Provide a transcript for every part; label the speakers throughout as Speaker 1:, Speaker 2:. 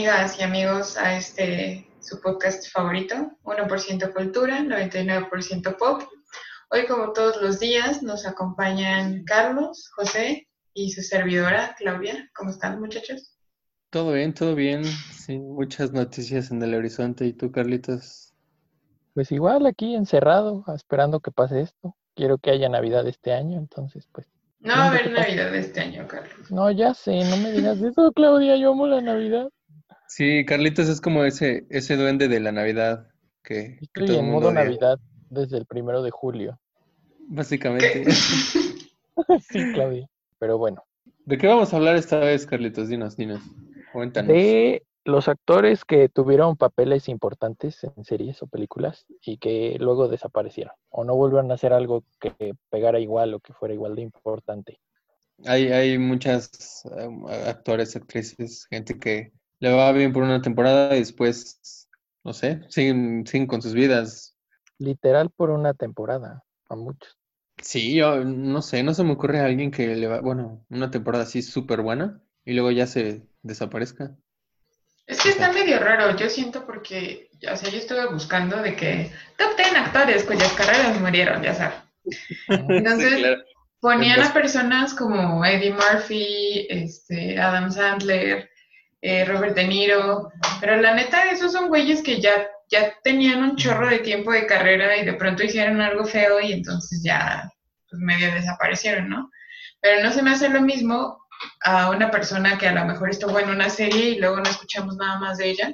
Speaker 1: amigas y amigos a este su podcast favorito, 1% cultura, 99% pop. Hoy, como todos los días, nos acompañan Carlos, José y su servidora, Claudia. ¿Cómo están, muchachos?
Speaker 2: Todo bien, todo bien. Sí, muchas noticias en el horizonte. ¿Y tú, Carlitos?
Speaker 3: Pues igual aquí encerrado, esperando que pase esto. Quiero que haya Navidad este año, entonces pues
Speaker 1: no va a haber Navidad este año, Carlos.
Speaker 3: No, ya sé, no me digas eso, Claudia, yo amo la Navidad.
Speaker 2: Sí, Carlitos es como ese, ese duende de la Navidad que,
Speaker 3: Estoy en modo Navidad desde el primero de julio.
Speaker 2: Básicamente.
Speaker 3: sí, Claudia. Pero bueno.
Speaker 2: ¿De qué vamos a hablar esta vez, Carlitos? Dinos, dinos. Cuéntanos.
Speaker 3: De los actores que tuvieron papeles importantes en series o películas y que luego desaparecieron o no volvieron a hacer algo que pegara igual o que fuera igual de importante.
Speaker 2: Hay, hay muchas um, actores, actrices, gente que le va bien por una temporada y después, no sé, siguen, siguen con sus vidas.
Speaker 3: Literal por una temporada, a muchos.
Speaker 2: Sí, yo no sé, no se me ocurre a alguien que le va, bueno, una temporada así súper buena y luego ya se desaparezca.
Speaker 1: Es que está medio raro, yo siento porque, o sea, yo estuve buscando de que top 10 actores cuyas carreras murieron, ya sabes. Entonces, ponían a personas como Eddie Murphy, este, Adam Sandler, eh, Robert De Niro, pero la neta, esos son güeyes que ya, ya tenían un chorro de tiempo de carrera y de pronto hicieron algo feo y entonces ya pues, medio desaparecieron, ¿no? Pero no se me hace lo mismo a una persona que a lo mejor estuvo en una serie y luego no escuchamos nada más de ella,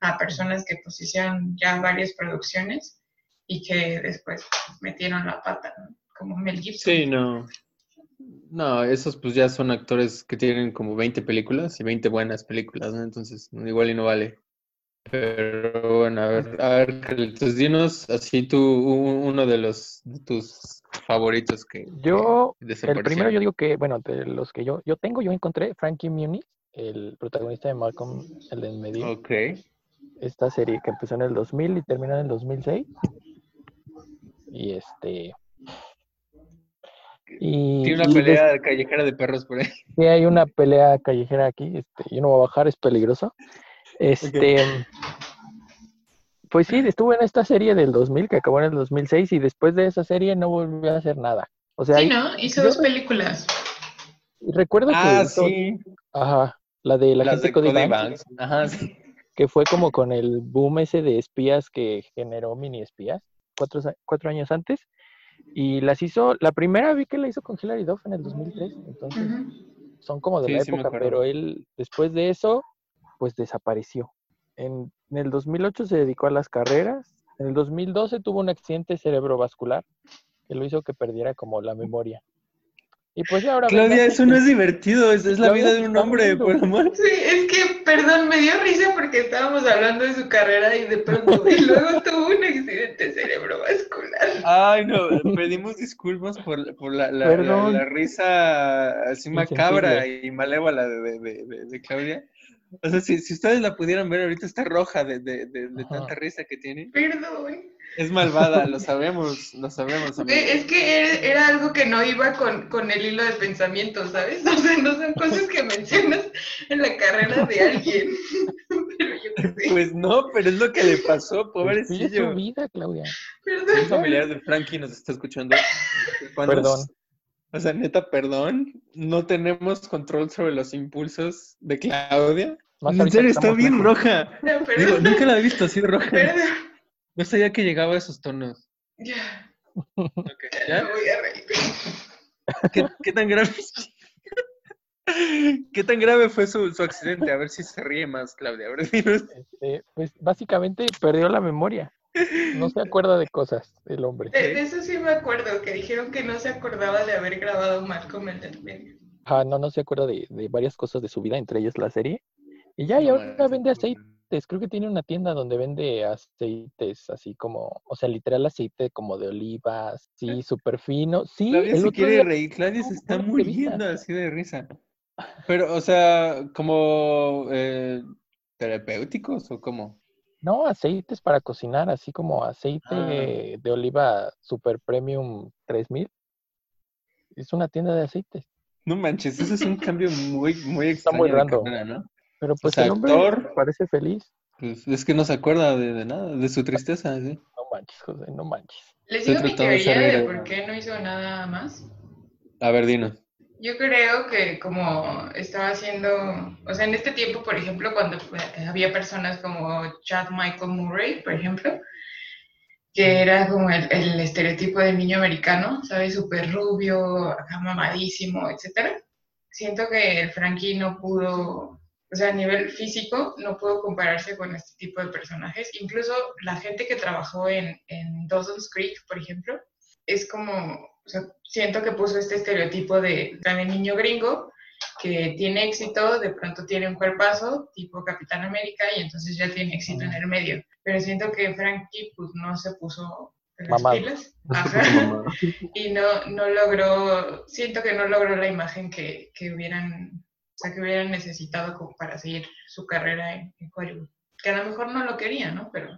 Speaker 1: a personas que pues hicieron ya varias producciones y que después metieron la pata, ¿no? Como Mel Gibson.
Speaker 2: Sí, no. No, esos pues ya son actores que tienen como 20 películas y 20 buenas películas, ¿no? Entonces igual y no vale. Pero bueno, a ver, a ver, Carlitos, dinos así tú, uno de los de tus favoritos que
Speaker 3: yo el primero yo digo que bueno de los que yo yo tengo yo encontré Frankie Muniz el protagonista de Malcolm el en medio
Speaker 2: Ok.
Speaker 3: esta serie que empezó en el 2000 y terminó en el 2006 y este
Speaker 2: y, tiene una pelea callejera de perros por ahí
Speaker 3: sí hay una pelea callejera aquí este yo no voy a bajar es peligroso este pues sí, estuvo en esta serie del 2000 que acabó en el 2006 y después de esa serie no volvió a hacer nada. O sea,
Speaker 1: sí, ¿no? Hizo dos películas.
Speaker 3: Recuerdo que...
Speaker 2: Ah, sí.
Speaker 3: Ajá, la de la gente
Speaker 2: de Cody, Banks. Ajá, sí.
Speaker 3: Que fue como con el boom ese de espías que generó mini espías cuatro, cuatro años antes. Y las hizo, la primera vi que la hizo con Hilary Duff en el 2003. Entonces, son como de la época, pero él después de eso, pues desapareció. En, el 2008 se dedicó a las carreras. En el 2012 tuvo un accidente cerebrovascular que lo hizo que perdiera como la memoria. Y pues ahora...
Speaker 2: Claudia, eso no es divertido, es, es la vida de un hombre, por amor.
Speaker 1: Sí, es que, perdón, me dio risa porque estábamos hablando de su carrera y de pronto, y luego tuvo un accidente cerebrovascular.
Speaker 2: Ay, no, pedimos disculpas por, por la, la, la, risa así macabra y malévola de, de, de Claudia. O sea, si, si, ustedes la pudieran ver, ahorita está roja de, de, de, tanta risa que tiene.
Speaker 1: Perdón.
Speaker 2: Es malvada, lo sabemos, lo sabemos.
Speaker 1: Es que era, algo que no iba con, con, el hilo de pensamiento, ¿sabes? O sea, no son cosas que mencionas en la carrera de alguien. pero yo
Speaker 2: Pues no, pero es lo que le pasó, pues pobrecillo.
Speaker 3: Es su vida, Claudia.
Speaker 1: Perdón.
Speaker 2: Un familiar de Frankie nos está escuchando.
Speaker 3: Perdón.
Speaker 2: O sea, neta, perdón, no tenemos control sobre los impulsos de Claudia. en serio, está bien roja. Digo, nunca la he visto así roja.
Speaker 1: Perdón.
Speaker 2: No sabía que llegaba a esos tonos.
Speaker 1: Ya.
Speaker 2: Okay,
Speaker 1: ¿ya? Me voy a reír.
Speaker 2: ¿Qué, ¿Qué, tan grave? ¿Qué tan grave fue su, su, accidente? A ver si se ríe más, Claudia. A ver,
Speaker 3: este, pues básicamente perdió la memoria. No se acuerda de cosas el hombre.
Speaker 1: De, eso sí me acuerdo, que dijeron que no se acordaba de haber grabado Malcolm en el medio.
Speaker 3: Ah, no, no se acuerda de, de, varias cosas de su vida, entre ellas la serie. Y ya, y ahora vende aceites. Creo que tiene una tienda donde vende aceites así como, o sea, literal aceite como de olivas, sí, súper fino. Sí,
Speaker 2: Claudia se quiere reír, Claudia se está muriendo así de risa. Pero, o sea, como eh, terapéuticos o cómo?
Speaker 3: No, aceites para cocinar, así como aceite
Speaker 2: Ah.
Speaker 3: de oliva Super Premium 3000. Es una tienda de aceites.
Speaker 2: No manches, eso es un cambio muy, muy
Speaker 3: Está
Speaker 2: extraño
Speaker 3: muy
Speaker 2: de
Speaker 3: random.
Speaker 2: ¿no?
Speaker 3: Pero pues el hombre parece feliz.
Speaker 2: Pues es que no se acuerda de, nada, de su tristeza. ¿sí?
Speaker 3: No manches, José, no manches.
Speaker 1: ¿Les digo mi teoría de por qué no hizo nada más?
Speaker 2: A ver, dinos.
Speaker 1: Yo creo que como estaba haciendo, o sea, en este tiempo, por ejemplo, cuando había personas como Chad Michael Murray, por ejemplo, que era como el, estereotipo del niño americano, ¿sabes? Súper rubio, acá mamadísimo, etcétera. Siento que el Frankie no pudo, o sea, a nivel físico, no pudo compararse con este tipo de personajes. Incluso la gente que trabajó en, en Dawson's Creek, por ejemplo, es como, o sea, siento que puso este estereotipo de, de niño gringo que tiene éxito, de pronto tiene un cuerpazo tipo Capitán América y entonces ya tiene éxito en el medio. Pero siento que Frankie pues no se puso las pilas. Y no, no logró, siento que no logró la imagen que, que hubieran, sea, que hubieran necesitado como para seguir su carrera en, Hollywood. Que a lo mejor no lo quería, ¿no? Pero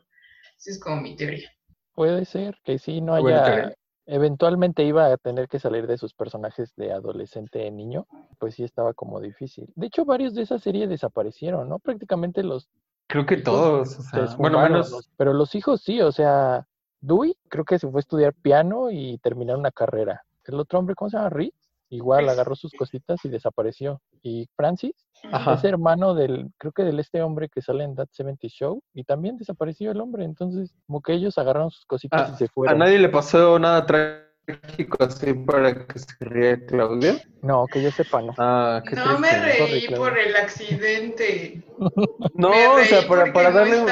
Speaker 1: esa es como mi teoría.
Speaker 3: Puede ser que sí, no haya eventualmente iba a tener que salir de sus personajes de adolescente niño, pues sí estaba como difícil. De hecho, varios de esa serie desaparecieron, ¿no? Prácticamente los...
Speaker 2: Creo que todos, bueno, menos...
Speaker 3: pero los hijos sí, o sea, Dewey creo que se fue a estudiar piano y terminar una carrera. El otro hombre, ¿cómo se llama? Rick, igual agarró sus cositas y desapareció. Y Francis es hermano del, creo que del este hombre que sale en That 70 Show y también desapareció el hombre. Entonces, como que ellos agarraron sus cositas y
Speaker 2: ah,
Speaker 3: se fueron.
Speaker 2: ¿A nadie le pasó nada trágico así para que se ría Claudia?
Speaker 3: No, que yo sepa, no.
Speaker 2: Ah, qué
Speaker 1: no me reí por el accidente.
Speaker 2: no, o sea, para, para darle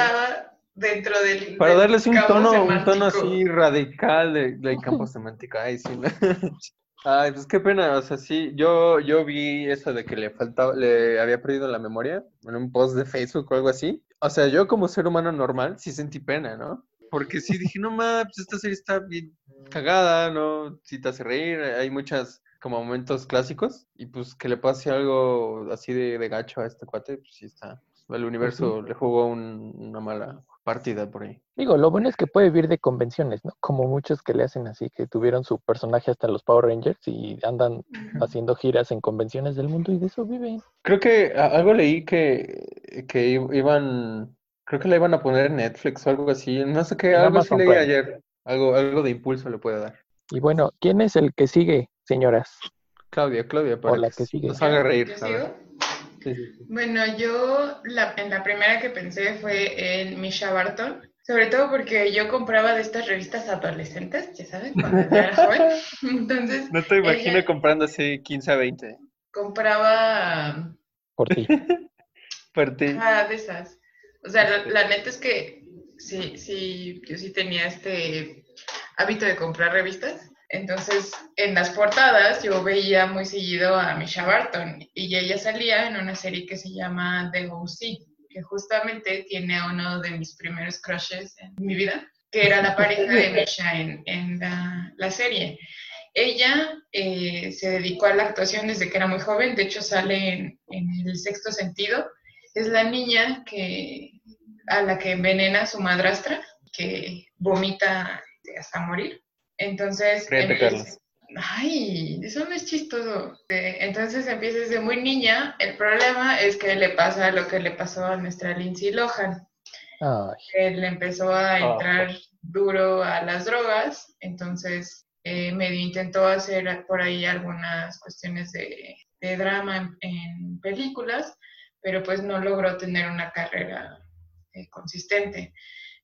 Speaker 1: dentro del
Speaker 2: para darles un tono un tono así radical de, de campo semántico ay sí Ay, pues qué pena, o sea, sí, yo, yo vi eso de que le faltaba, le había perdido la memoria en un post de Facebook o algo así. O sea, yo como ser humano normal sí sentí pena, ¿no? Porque sí dije, no mames, pues esta serie está bien cagada, ¿no? Sí te hace reír, hay muchas como momentos clásicos y pues que le pase algo así de, de gacho a este cuate, pues sí está. El universo le jugó una mala partida por ahí.
Speaker 3: Digo, lo bueno es que puede vivir de convenciones, ¿no? Como muchos que le hacen así, que tuvieron su personaje hasta los Power Rangers y andan haciendo giras en convenciones del mundo y de eso viven.
Speaker 2: Creo que algo leí que, que iban, creo que la iban a poner en Netflix o algo así, no sé qué, algo así leí ayer, algo, algo de impulso le puede dar.
Speaker 3: Y bueno, ¿quién es el que sigue, señoras?
Speaker 2: Claudia, Claudia,
Speaker 3: para la que, sigue.
Speaker 2: nos haga reír.
Speaker 1: Bueno, yo la, en la primera que pensé fue en Misha Barton, sobre todo porque yo compraba de estas revistas adolescentes, ya sabes, cuando era joven. Entonces,
Speaker 2: no te imagino comprando así 15 a 20.
Speaker 1: Compraba...
Speaker 3: Por ti.
Speaker 2: Por ti.
Speaker 1: Ah, de esas. O sea, la, neta es que sí, sí, yo sí tenía este hábito de comprar revistas. Entonces, en las portadas yo veía muy seguido a Misha Barton y ella salía en una serie que se llama The O.C., que justamente tiene uno de mis primeros crushes en mi vida, que era la pareja de Misha en, la, serie. Ella eh, se dedicó a la actuación desde que era muy joven, de hecho sale en, el sexto sentido. Es la niña que, a la que envenena su madrastra, que vomita hasta morir. Entonces, ay, eso no es chistoso. Entonces empieza desde muy niña. El problema es que le pasa lo que le pasó a nuestra Lindsay Lohan. Él le empezó a ah, entrar duro a las drogas, entonces eh, medio intentó hacer por ahí algunas cuestiones de, drama en, películas, pero pues no logró tener una carrera eh, consistente.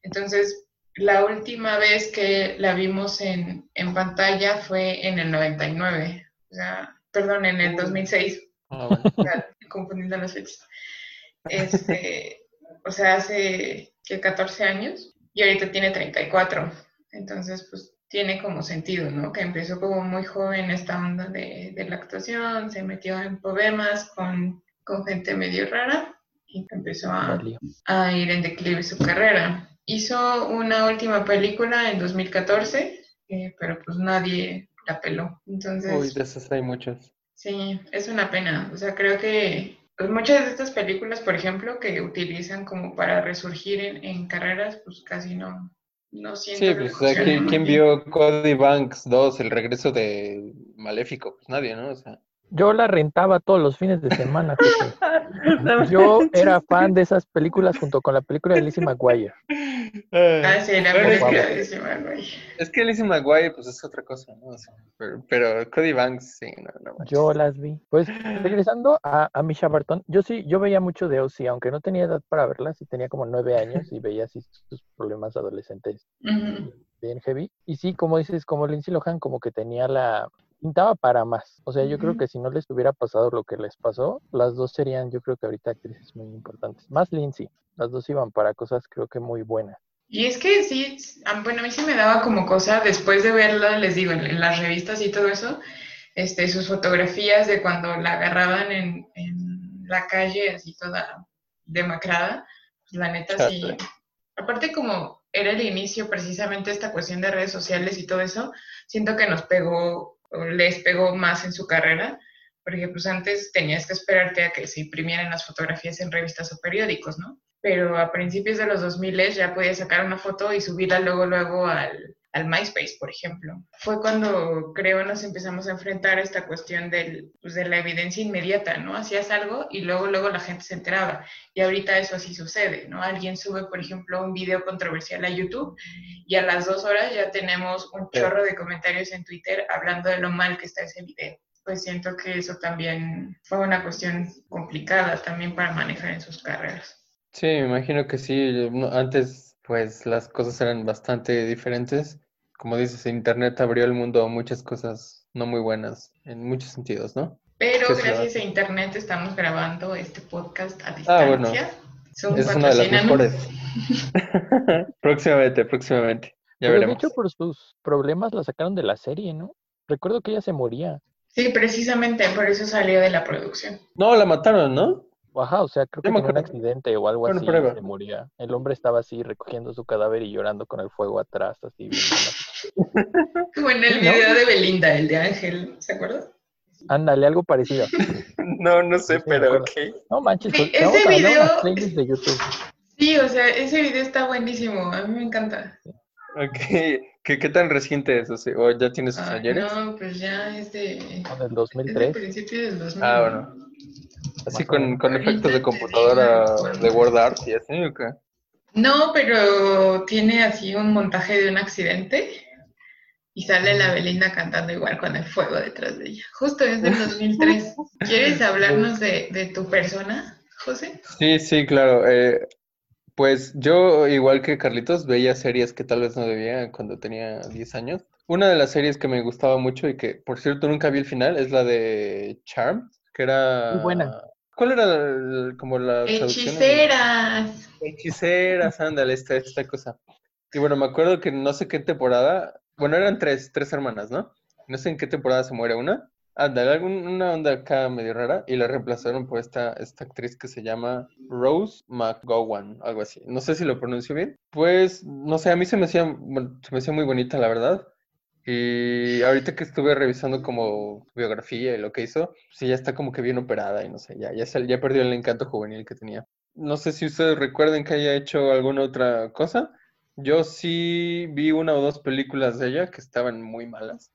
Speaker 1: Entonces, la última vez que la vimos en, pantalla fue en el 99, o sea, perdón, en el 2006, ah, confundiendo las fechas. Este, o sea, hace que 14 años y ahorita tiene 34, entonces pues tiene como sentido, ¿no? Que empezó como muy joven esta onda de, la actuación, se metió en problemas con, con gente medio rara y empezó a, a ir en declive su carrera. Hizo una última película en 2014, eh, pero pues nadie la peló. Entonces,
Speaker 2: Uy, de esas hay muchas.
Speaker 1: Sí, es una pena. O sea, creo que pues, muchas de estas películas, por ejemplo, que utilizan como para resurgir en, carreras, pues casi no, no siento
Speaker 2: Sí, pues, o sea, ¿quién, vio Cody Banks 2, el regreso de Maléfico? Pues nadie, ¿no? O sea.
Speaker 3: Yo la rentaba todos los fines de semana. Yo era fan de esas películas junto con la película de Lizzie McGuire.
Speaker 1: Ah, sí, la película de Lizzie McGuire.
Speaker 2: Es que Lizzie McGuire, pues es otra cosa, ¿no? pero, Cody Banks, sí, no, no
Speaker 3: Yo las vi. Pues regresando a, a Misha Barton, yo sí, yo veía mucho de OC, aunque no tenía edad para verla, sí tenía como nueve años y veía así sus problemas adolescentes bien heavy. Y sí, como dices, como Lindsay Lohan, como que tenía la, pintaba para más. O sea, yo creo que si no les hubiera pasado lo que les pasó, las dos serían, yo creo que ahorita actrices muy importantes. Más Lindsay, las dos iban para cosas creo que muy buenas.
Speaker 1: Y es que sí, bueno, a mí sí me daba como cosa, después de verla, les digo, en, las revistas y todo eso, este, sus fotografías de cuando la agarraban en, la calle, así toda demacrada, pues la neta sí. Aparte como era el inicio precisamente esta cuestión de redes sociales y todo eso, siento que nos pegó les pegó más en su carrera, porque pues antes tenías que esperarte a que se imprimieran las fotografías en revistas o periódicos, ¿no? Pero a principios de los 2000 ya podías sacar una foto y subirla luego, luego al, al MySpace, por ejemplo. Fue cuando creo nos empezamos a enfrentar a esta cuestión del, pues, de la evidencia inmediata, ¿no? Hacías algo y luego, luego la gente se enteraba. Y ahorita eso así sucede, ¿no? Alguien sube, por ejemplo, un video controversial a YouTube y a las dos horas ya tenemos un chorro de comentarios en Twitter hablando de lo mal que está ese video. Pues siento que eso también fue una cuestión complicada también para manejar en sus carreras.
Speaker 2: Sí, me imagino que sí. Antes pues las cosas eran bastante diferentes. Como dices, Internet abrió el mundo a muchas cosas no muy buenas en muchos sentidos, ¿no?
Speaker 1: Pero gracias a Internet estamos grabando este podcast a distancia. Ah, bueno.
Speaker 2: es una de las mejores. próximamente, próximamente. Ya Pero veremos.
Speaker 3: de hecho, por sus problemas la sacaron de la serie, ¿no? Recuerdo que ella se moría.
Speaker 1: Sí, precisamente por eso salió de la producción.
Speaker 2: No, la mataron, ¿no?
Speaker 3: Ajá, o sea, creo que fue un accidente o algo así, se moría. El hombre estaba así recogiendo su cadáver y llorando con el fuego atrás, así.
Speaker 1: Como en el video de Belinda, el de Ángel, ¿se acuerda?
Speaker 3: Ándale, algo parecido.
Speaker 2: no, no sé, pero ok.
Speaker 3: No manches, sí, pues, video... de YouTube.
Speaker 1: Sí, o sea, ese video está buenísimo, a mí me encanta.
Speaker 2: Ok, ¿qué, qué tan reciente es? O, ya tienes sus ayeres?
Speaker 1: No, pues ya es de...
Speaker 3: del 2003.
Speaker 1: Es de principio del 2000.
Speaker 2: Ah, bueno. Así con, con efectos de computadora de Word Art y así, ¿o qué?
Speaker 1: No, pero tiene así un montaje de un accidente y sale la Belinda cantando igual con el fuego detrás de ella. Justo desde el 2003. ¿Quieres hablarnos de, de tu persona, José?
Speaker 2: Sí, sí, claro. Eh, pues yo, igual que Carlitos, veía series que tal vez no debía cuando tenía 10 años. Una de las series que me gustaba mucho y que, por cierto, nunca vi el final es la de Charm, que era...
Speaker 3: Muy buena.
Speaker 2: ¿Cuál era como la
Speaker 1: Hechiceras.
Speaker 2: Hechiceras, ándale, esta, esta cosa. Y bueno, me acuerdo que no sé qué temporada, bueno, eran tres, tres hermanas, ¿no? No sé en qué temporada se muere una. Ándale, una onda acá medio rara y la reemplazaron por esta, esta actriz que se llama Rose McGowan, algo así. No sé si lo pronuncio bien. Pues, no sé, a mí se me hacía, se me hacía muy bonita, la verdad. Y ahorita que estuve revisando como biografía y lo que hizo, sí, ya está como que bien operada y no sé, ya, ya, ya perdió el encanto juvenil que tenía. No sé si ustedes recuerden que haya hecho alguna otra cosa. Yo sí vi una o dos películas de ella que estaban muy malas.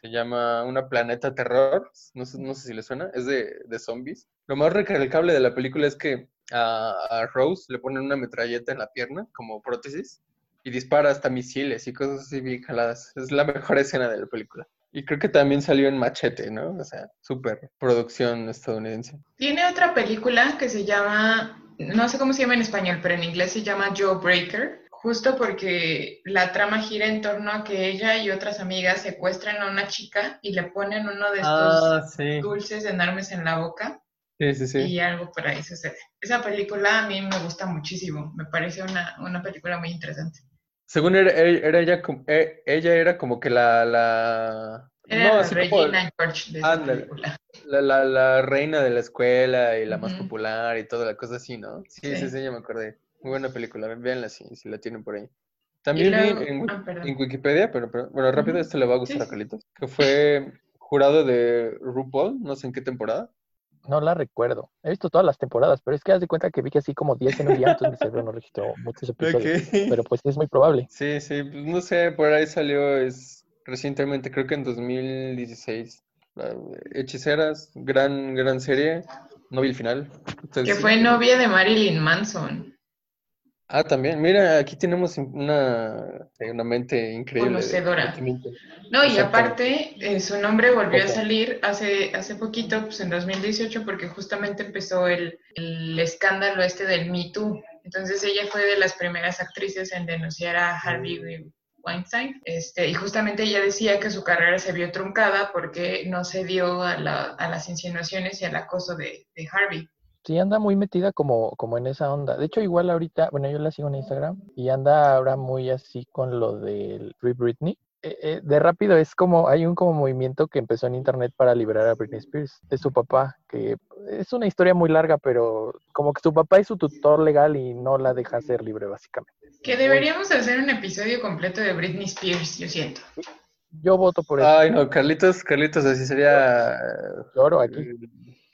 Speaker 2: Se llama Una Planeta Terror. No sé, no sé si le suena. Es de, de zombies. Lo más recalcable de la película es que a, Rose le ponen una metralleta en la pierna como prótesis y dispara hasta misiles y cosas así bien jaladas. Es la mejor escena de la película. Y creo que también salió en Machete, ¿no? O sea, súper producción estadounidense.
Speaker 1: Tiene otra película que se llama, no sé cómo se llama en español, pero en inglés se llama Joe Breaker, justo porque la trama gira en torno a que ella y otras amigas secuestran a una chica y le ponen uno de estos ah, dulces enormes en la boca.
Speaker 2: Sí, sí, sí.
Speaker 1: Y algo por ahí sucede. Esa película a mí me gusta muchísimo. Me parece una, una película muy interesante.
Speaker 2: Según era, era ella, e, ella era como que la... la
Speaker 1: no, Regina George de
Speaker 2: la, la, la, reina de la escuela y la más popular y toda la cosa así, ¿no? Sí, sí, sí, ya me acordé. Muy buena película, véanla si, si la tienen por ahí. También vi en, ah, en, Wikipedia, pero, bueno, rápido, esto le va a gustar a Carlitos, que fue jurado de RuPaul, no sé en qué temporada.
Speaker 3: No la recuerdo. He visto todas las temporadas, pero es que haz de cuenta que vi que así como 10 en un día, entonces mi cerebro no registró muchos episodios. Pero pues es muy probable.
Speaker 2: Sí, sí, pues no sé, por ahí salió es recientemente, creo que en 2016. Hechiceras, gran, gran serie. no vi el final.
Speaker 1: que fue novia de Marilyn Manson.
Speaker 2: Ah, también. Mira, aquí tenemos una, eh, una mente increíble.
Speaker 1: Conocedora. No, y aparte, eh, su nombre volvió a salir hace, hace poquito, pues en 2018, porque justamente empezó el, el escándalo este del Me Too. Entonces ella fue de las primeras actrices en denunciar a Harvey mm. Weinstein. Este, y justamente ella decía que su carrera se vio truncada porque no se dio a, las insinuaciones y al acoso de, Harvey.
Speaker 3: Sí, anda muy metida como, como en esa onda. De hecho, igual ahorita, bueno, yo la sigo en Instagram y anda ahora muy así con lo del Free Britney. Eh, eh, de rápido es como, hay un como movimiento que empezó en internet para liberar a Britney Spears, de su papá, que es una historia muy larga, pero como que su papá es su tutor legal y no la deja ser libre básicamente.
Speaker 1: Que deberíamos hacer un episodio completo de Britney Spears, yo siento.
Speaker 3: Yo voto por eso.
Speaker 2: Ay, no, Carlitos, Carlitos, así sería...
Speaker 3: Lloro aquí.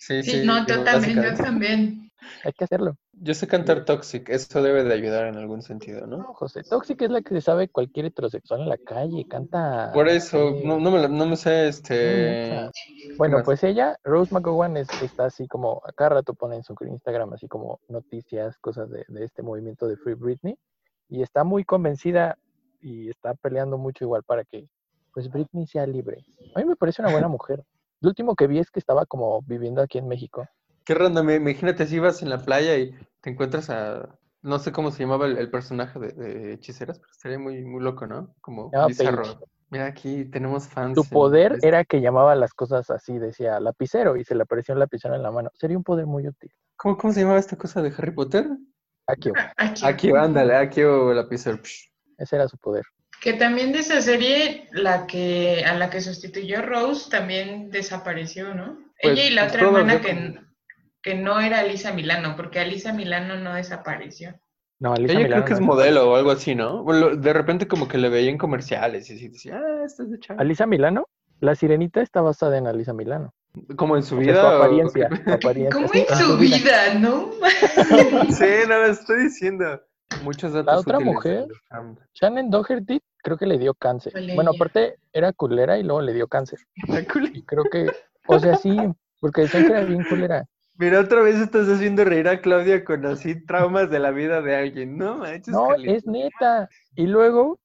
Speaker 1: Sí, sí. sí no, yo también, yo también.
Speaker 3: Hay que hacerlo.
Speaker 2: Yo sé cantar Toxic, eso debe de ayudar en algún sentido, ¿no? No,
Speaker 3: José, Toxic es la que se sabe cualquier heterosexual en la calle, canta...
Speaker 2: Por eso, no, no, me, no me sé, este...
Speaker 3: Bueno, pues ella, Rose McGowan, está así como, a cada rato pone en su Instagram así como noticias, cosas de, de este movimiento de Free Britney, y está muy convencida y está peleando mucho igual para que, pues, Britney sea libre. A mí me parece una buena mujer. Lo último que vi es que estaba como viviendo aquí en México
Speaker 2: Qué random, imagínate si vas en la playa y te encuentras a, no sé cómo se llamaba el, personaje de, hechiceras, pero estaría muy, muy loco, ¿no? Como ah, Mira, aquí tenemos fans.
Speaker 3: Su poder era que llamaba las cosas así, decía lapicero, y se le apareció un lapicero en la mano. Sería un poder muy útil.
Speaker 2: ¿Cómo, cómo se llamaba esta cosa de Harry Potter?
Speaker 3: Akio.
Speaker 2: Akio, ándale, Akio lapicero.
Speaker 3: Ese era su poder.
Speaker 1: Que también de esa serie, la que a la que sustituyó Rose también desapareció, ¿no? Ella pues, y la otra hermana que que no era Alisa Milano, porque Alisa Milano no desapareció.
Speaker 3: No, Alisa
Speaker 2: Ella creo que es modelo o algo así, ¿no? de repente como que le veía en comerciales y así decía, ah, esta es de Chavo.
Speaker 3: Alisa Milano, la sirenita está basada en Alisa Milano.
Speaker 2: Como en su vida.
Speaker 3: Su apariencia, apariencia.
Speaker 1: ¿Cómo en su vida, no?
Speaker 2: sí, no, lo estoy diciendo. Muchos datos.
Speaker 3: La otra mujer, Shannon Doherty, creo que le dio cáncer. Bueno, aparte era culera y luego le dio cáncer. Y creo que, o sea, sí, porque decían que era bien culera.
Speaker 2: Mira, otra vez estás haciendo reír a Claudia con así traumas de la vida de alguien. No,
Speaker 3: No, es neta. Y luego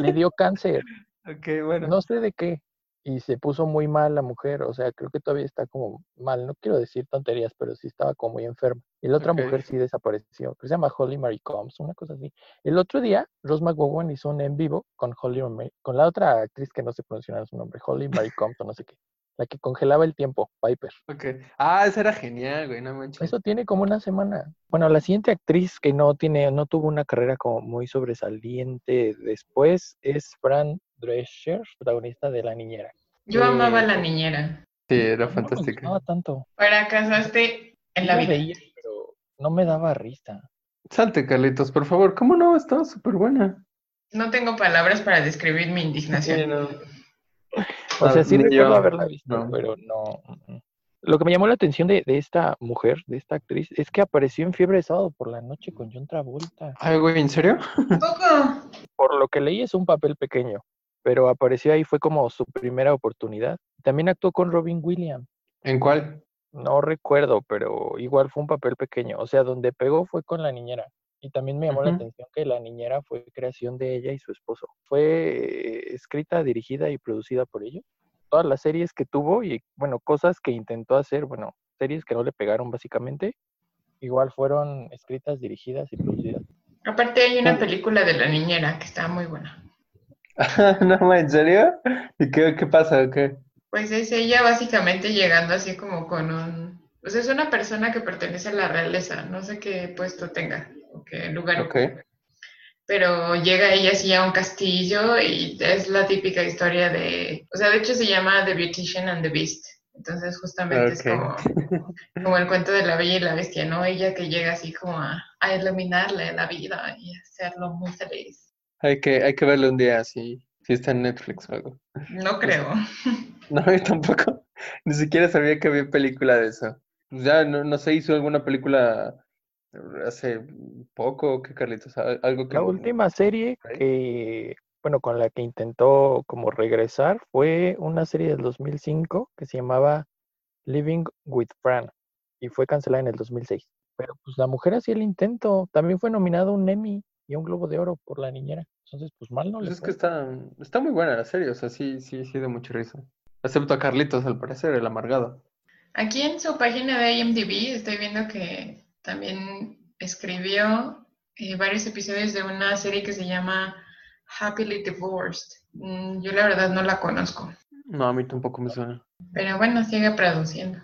Speaker 3: le dio cáncer.
Speaker 2: Ok, bueno.
Speaker 3: No sé de qué. Y se puso muy mal la mujer. O sea, creo que todavía está como mal. No quiero decir tonterías, pero sí estaba como muy enferma. Y la otra mujer sí desapareció. Que se llama Holly Mary Combs, una cosa así. El otro día, Rose McGowan hizo un en vivo con Holly con la otra actriz que no se pronunciaba su nombre, Holly Mary Combs o no sé qué. La que congelaba el tiempo, Piper.
Speaker 2: Ok. Ah, esa era genial, güey, no manches.
Speaker 3: Eso tiene como una semana. Bueno, la siguiente actriz que no tiene, no tuvo una carrera como muy sobresaliente después es Fran Drescher, protagonista de La Niñera.
Speaker 1: Yo amaba a La Niñera.
Speaker 2: Sí, era fantástica.
Speaker 3: No tanto.
Speaker 1: Para casaste en la vida.
Speaker 3: pero no me daba risa.
Speaker 2: Salte, Carlitos, por favor. ¿Cómo no? Estaba súper buena.
Speaker 1: No tengo palabras para describir mi indignación. Sí, no.
Speaker 3: O sea, sí recuerdo haberla visto, pero no. Lo que me llamó la atención de, esta mujer, de esta actriz, es que apareció en Fiebre de Sábado por la noche con John Travolta.
Speaker 2: Ay, güey, ¿en serio?
Speaker 1: Poco.
Speaker 3: Por lo que leí es un papel pequeño, pero apareció ahí, fue como su primera oportunidad. También actuó con Robin Williams.
Speaker 2: ¿En cuál?
Speaker 3: No recuerdo, pero igual fue un papel pequeño. O sea, donde pegó fue con la niñera. Y también me llamó la atención que La Niñera fue creación de ella y su esposo. Fue escrita, dirigida y producida por ellos. Todas las series que tuvo y, bueno, cosas que intentó hacer, bueno, series que no le pegaron básicamente, igual fueron escritas, dirigidas y producidas.
Speaker 1: Aparte hay una película de La Niñera que está muy buena.
Speaker 2: no, ¿en serio? ¿Y qué, qué pasa? ¿Qué?
Speaker 1: Pues es ella básicamente llegando así como con un... Pues es una persona que pertenece a la realeza, no sé qué puesto tenga qué lugar Pero llega ella así a un castillo y es la típica historia de, o sea, de hecho se llama The Beautician and the Beast. Entonces justamente es como, como el cuento de la bella y la bestia, ¿no? Ella que llega así como a, iluminarle la vida y hacerlo muy feliz.
Speaker 2: Hay que, hay que verlo un día así, si está en Netflix o algo.
Speaker 1: No creo.
Speaker 2: No, yo tampoco. Ni siquiera sabía que había película de eso. Pues ya no, no sé, hizo alguna película hace poco, que Carlitos, algo que...
Speaker 3: La última serie que, bueno, con la que intentó como regresar fue una serie del 2005 que se llamaba Living with Fran. y fue cancelada en el 2006. Pero pues la mujer hacía el intento, también fue nominado un Emmy y un Globo de Oro por la niñera. Entonces, pues mal no
Speaker 2: Pues
Speaker 3: le
Speaker 2: es
Speaker 3: fue.
Speaker 2: que está, está muy buena la serie, o sea, sí, sí, sí, de mucha risa. Excepto a Carlitos, al parecer, el amargado.
Speaker 1: Aquí en su página de IMDb estoy viendo que también escribió eh, varios episodios de una serie que se llama Happily Divorced. Mm, yo la verdad no la conozco,
Speaker 2: No, a mí tampoco me suena.
Speaker 1: pero bueno, sigue produciendo.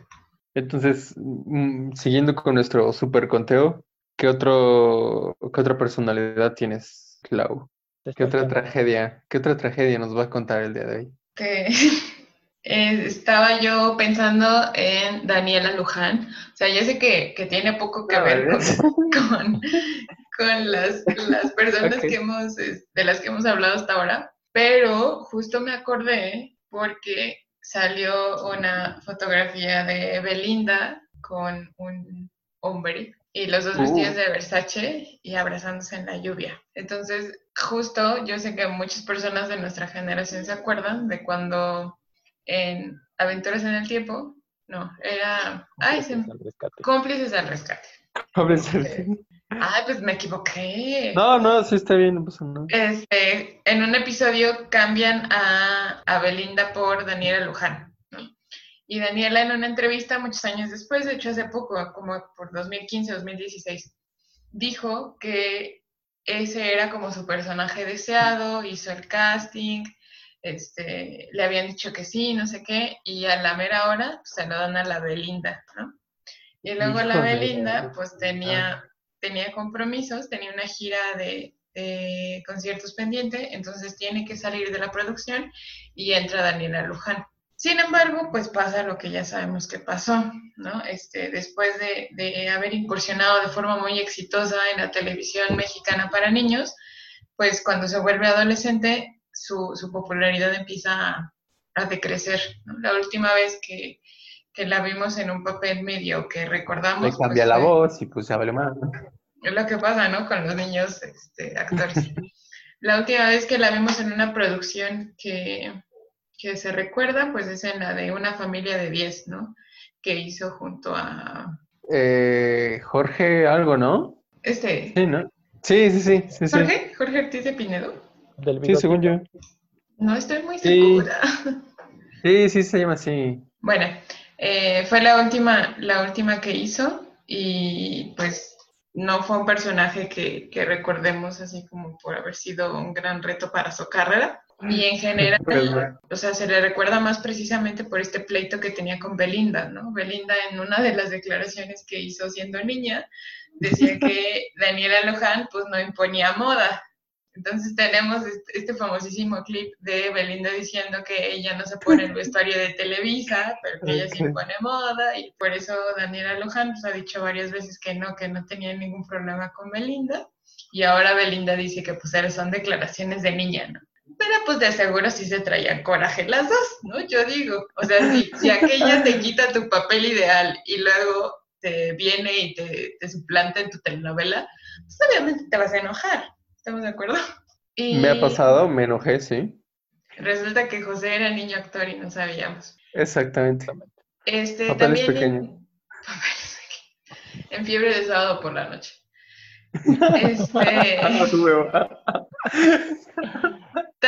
Speaker 2: Entonces, mm, siguiendo con nuestro super conteo, ¿qué otro, qué otra personalidad tienes, Clau? ¿Qué otra tragedia, qué otra tragedia nos va a contar el día de hoy?
Speaker 1: que eh, estaba yo pensando en Daniela Luján. O sea, yo sé que, que tiene poco que ver con, con, con las, las personas que hemos, de las que hemos hablado hasta ahora, pero justo me acordé porque salió una fotografía de Belinda con un hombre y los dos
Speaker 2: Uh.
Speaker 1: vestidos de Versace y abrazándose en la lluvia. Entonces, justo yo sé que muchas personas de nuestra generación se acuerdan de cuando en Aventuras en el Tiempo, no, era, ay, se,
Speaker 3: Al rescate.
Speaker 1: cómplices al rescate.
Speaker 2: Sergio.
Speaker 1: Ay, pues me equivoqué.
Speaker 2: No, no, sí está bien, no pasa nada.
Speaker 1: Este, en un episodio cambian a, a Belinda por Daniela Luján. Y Daniela en una entrevista muchos años después, de hecho hace poco, como por 2015, 2016, dijo que ese era como su personaje deseado, hizo el casting, este, le habían dicho que sí, no sé qué, y a la mera hora pues, se lo dan a la Belinda, ¿no? Y luego la. Belinda pues tenía, tenía compromisos, tenía una gira de, de conciertos pendiente, entonces tiene que salir de la producción y entra Daniela Luján. Sin embargo, pues pasa lo que ya sabemos que pasó, ¿no? Este, después de, de haber incursionado de forma muy exitosa en la televisión mexicana para niños, pues cuando se vuelve adolescente, su, su popularidad empieza a, a decrecer. ¿no? La última vez que, que la vimos en un papel medio que recordamos.
Speaker 2: Le
Speaker 1: pues,
Speaker 2: cambia la
Speaker 1: fue-
Speaker 2: voz y pues ya vale más.
Speaker 1: es lo que pasa, ¿no? Con los niños este, actores. La última vez que la vimos en una producción que, que se recuerda, pues es en la de una familia de 10, ¿no? Que hizo junto a
Speaker 2: Eh, Jorge, algo, ¿no?
Speaker 1: este.
Speaker 2: Sí, ¿no? Sí, sí, sí, sí, sí.
Speaker 1: Jorge, Jorge Ortiz de Pinedo.
Speaker 3: Del
Speaker 2: Sí, según yo.
Speaker 1: No estoy muy
Speaker 2: Sí.
Speaker 1: segura.
Speaker 2: Sí, sí, se llama así.
Speaker 1: Bueno, eh, fue la última, la última que hizo y pues no fue un personaje que, que recordemos así como por haber sido un gran reto para su carrera. Y en general,
Speaker 2: Pues, bueno.
Speaker 1: o sea, se le recuerda más precisamente por este pleito que tenía con Belinda, ¿no? Belinda en una de las declaraciones que hizo siendo niña decía que Daniela Luján pues no imponía moda. Entonces tenemos este, famosísimo clip de Belinda diciendo que ella no se pone el vestuario de Televisa, pero que ella sí impone moda y por eso Daniela Luján pues, ha dicho varias veces que no, que no tenía ningún problema con Belinda y ahora Belinda dice que pues son declaraciones de niña, ¿no? Pero pues de seguro sí se traían coraje las dos, ¿no? Yo digo, o sea, si, si aquella te quita tu papel ideal y luego te viene y te, te suplanta en tu telenovela, pues obviamente te vas a enojar, ¿estamos de acuerdo? Y
Speaker 2: Me ha pasado, me enojé, sí.
Speaker 1: Resulta que José era niño actor y no sabíamos.
Speaker 2: Exactamente.
Speaker 1: Este,
Speaker 2: Papeles
Speaker 1: también
Speaker 2: pequeños.
Speaker 1: En, papeles pequeños. En fiebre de sábado por la noche. Este,
Speaker 2: Ah.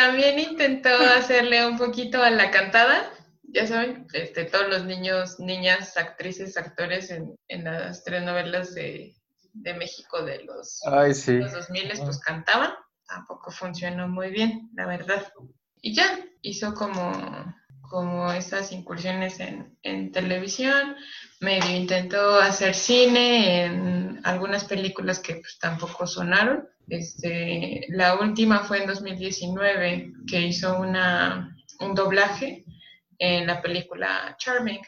Speaker 1: También intentó hacerle un poquito a la cantada, ya saben, este, todos los niños, niñas, actrices, actores en, en las tres novelas de, de México de los,
Speaker 2: Ay, sí.
Speaker 1: los 2000 pues cantaban, tampoco funcionó muy bien, la verdad. Y ya, hizo como, como esas incursiones en, en televisión, medio intentó hacer cine en algunas películas que pues, tampoco sonaron. Este, la última fue en 2019, que hizo una, un doblaje en la película Charming.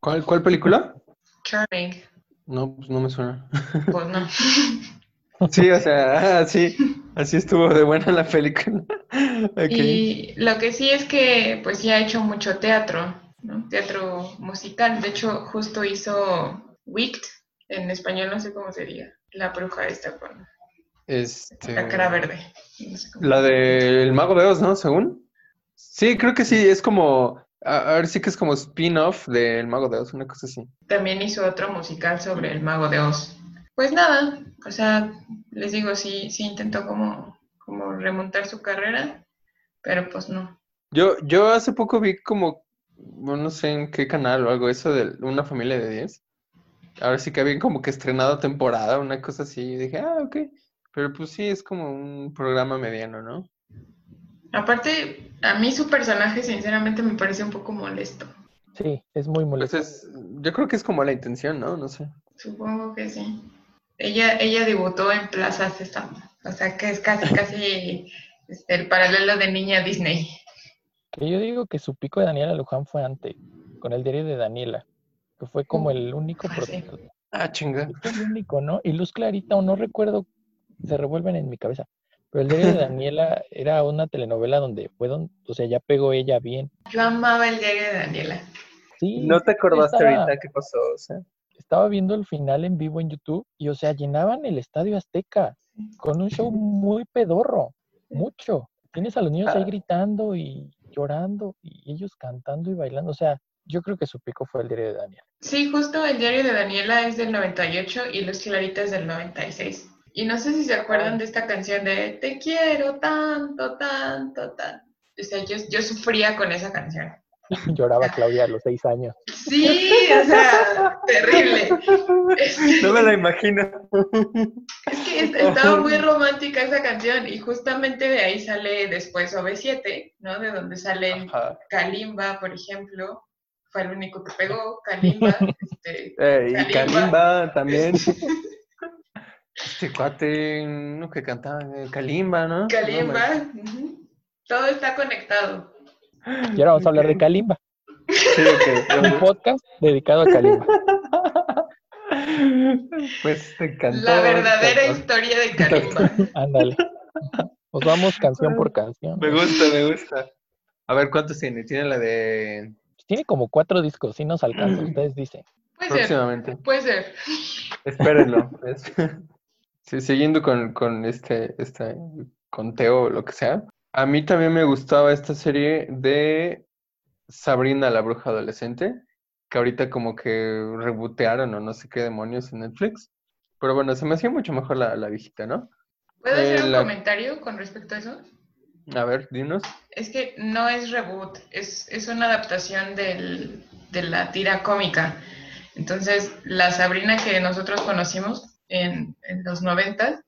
Speaker 2: ¿Cuál, cuál película?
Speaker 1: Charming,
Speaker 2: No, pues no me suena.
Speaker 1: pues no.
Speaker 2: Sí, o sea, ah, sí, así estuvo de buena la película.
Speaker 1: Y lo que sí es que pues sí ha hecho mucho teatro, ¿no? Teatro musical. De hecho, justo hizo Wicked, en español no sé cómo se diga. La bruja esta con
Speaker 2: Este,
Speaker 1: la cara verde. no sé cómo.
Speaker 2: la del Mago de Oz, ¿no? Según. Sí, creo que sí, es como A, ver, sí que es como spin-off del Mago de Oz, una cosa así.
Speaker 1: También hizo otro musical sobre el Mago de Oz. Pues nada, o sea, les digo, sí, sí intentó como, como remontar su carrera, pero pues no.
Speaker 2: Yo, yo hace poco vi como, no sé en qué canal o algo, eso de una familia de 10. Ahora sí que habían como que estrenado temporada, una cosa así. Y dije, ah, ok. Pero pues sí, es como un programa mediano, ¿no?
Speaker 1: Aparte, a mí su personaje sinceramente me parece un poco molesto.
Speaker 3: Sí, es muy molesto.
Speaker 2: Pues yo creo que es como la intención, ¿no? No sé.
Speaker 1: Supongo que sí. Ella, ella debutó en Plaza Sésamo, o sea que es casi, casi este, el paralelo de Niña Disney.
Speaker 3: Yo digo que su pico de Daniela Luján fue antes, con el diario de Daniela, que fue como el único.
Speaker 2: Ah, chinga.
Speaker 3: el único, ¿no? Y Luz Clarita, o no recuerdo, se revuelven en mi cabeza. Pero el diario de Daniela era una telenovela donde fue o sea, ya pegó ella bien.
Speaker 1: Yo amaba el diario de Daniela.
Speaker 2: Sí. ¿No te acordaste ahorita qué pasó? O sea?
Speaker 3: Estaba viendo el final en vivo en YouTube y, o sea, llenaban el Estadio Azteca con un show muy pedorro, mucho. Tienes a los niños ahí ah. gritando y llorando y ellos cantando y bailando. O sea, yo creo que su pico fue el diario de Daniela.
Speaker 1: Sí, justo el diario de Daniela es del 98 y Luz Clarita es del 96. Y no sé si se acuerdan de esta canción de Te quiero tanto, tanto, tanto. O sea, yo, yo sufría con esa canción.
Speaker 3: Lloraba Claudia a los seis años.
Speaker 1: Sí, o sea, terrible.
Speaker 2: No me la imagino.
Speaker 1: Es que estaba muy romántica esa canción y justamente de ahí sale después OV7, ¿no? De donde sale Kalimba, por ejemplo. Fue el único que pegó, Kalimba. Este,
Speaker 2: eh, y Kalimba también. Este cuate, uno que cantaba, eh, Kalimba, ¿no?
Speaker 1: Kalimba, todo está conectado.
Speaker 3: Y ahora vamos a hablar de Kalimba. Sí, Un podcast dedicado a Kalimba.
Speaker 2: Pues te encantó.
Speaker 1: La verdadera historia de Kalimba.
Speaker 3: Ándale. Nos vamos canción por canción.
Speaker 2: Me gusta, me gusta. A ver, ¿cuántos tiene? Tiene la de...
Speaker 3: Tiene como cuatro discos, si nos alcanza, ustedes dicen.
Speaker 1: Puede Próximamente. Ser. Puede ser.
Speaker 2: Espérenlo. Sí, siguiendo con, con este, este conteo o lo que sea. A mí también me gustaba esta serie de Sabrina la bruja adolescente, que ahorita como que rebotearon o no sé qué demonios en Netflix. Pero bueno, se me hacía mucho mejor la, la viejita, ¿no?
Speaker 1: ¿Puedo hacer un comentario con respecto a eso?
Speaker 2: A ver, dinos.
Speaker 1: Es que no es reboot, es, es una adaptación del, de la tira cómica. Entonces, la Sabrina que nosotros conocimos en, los 90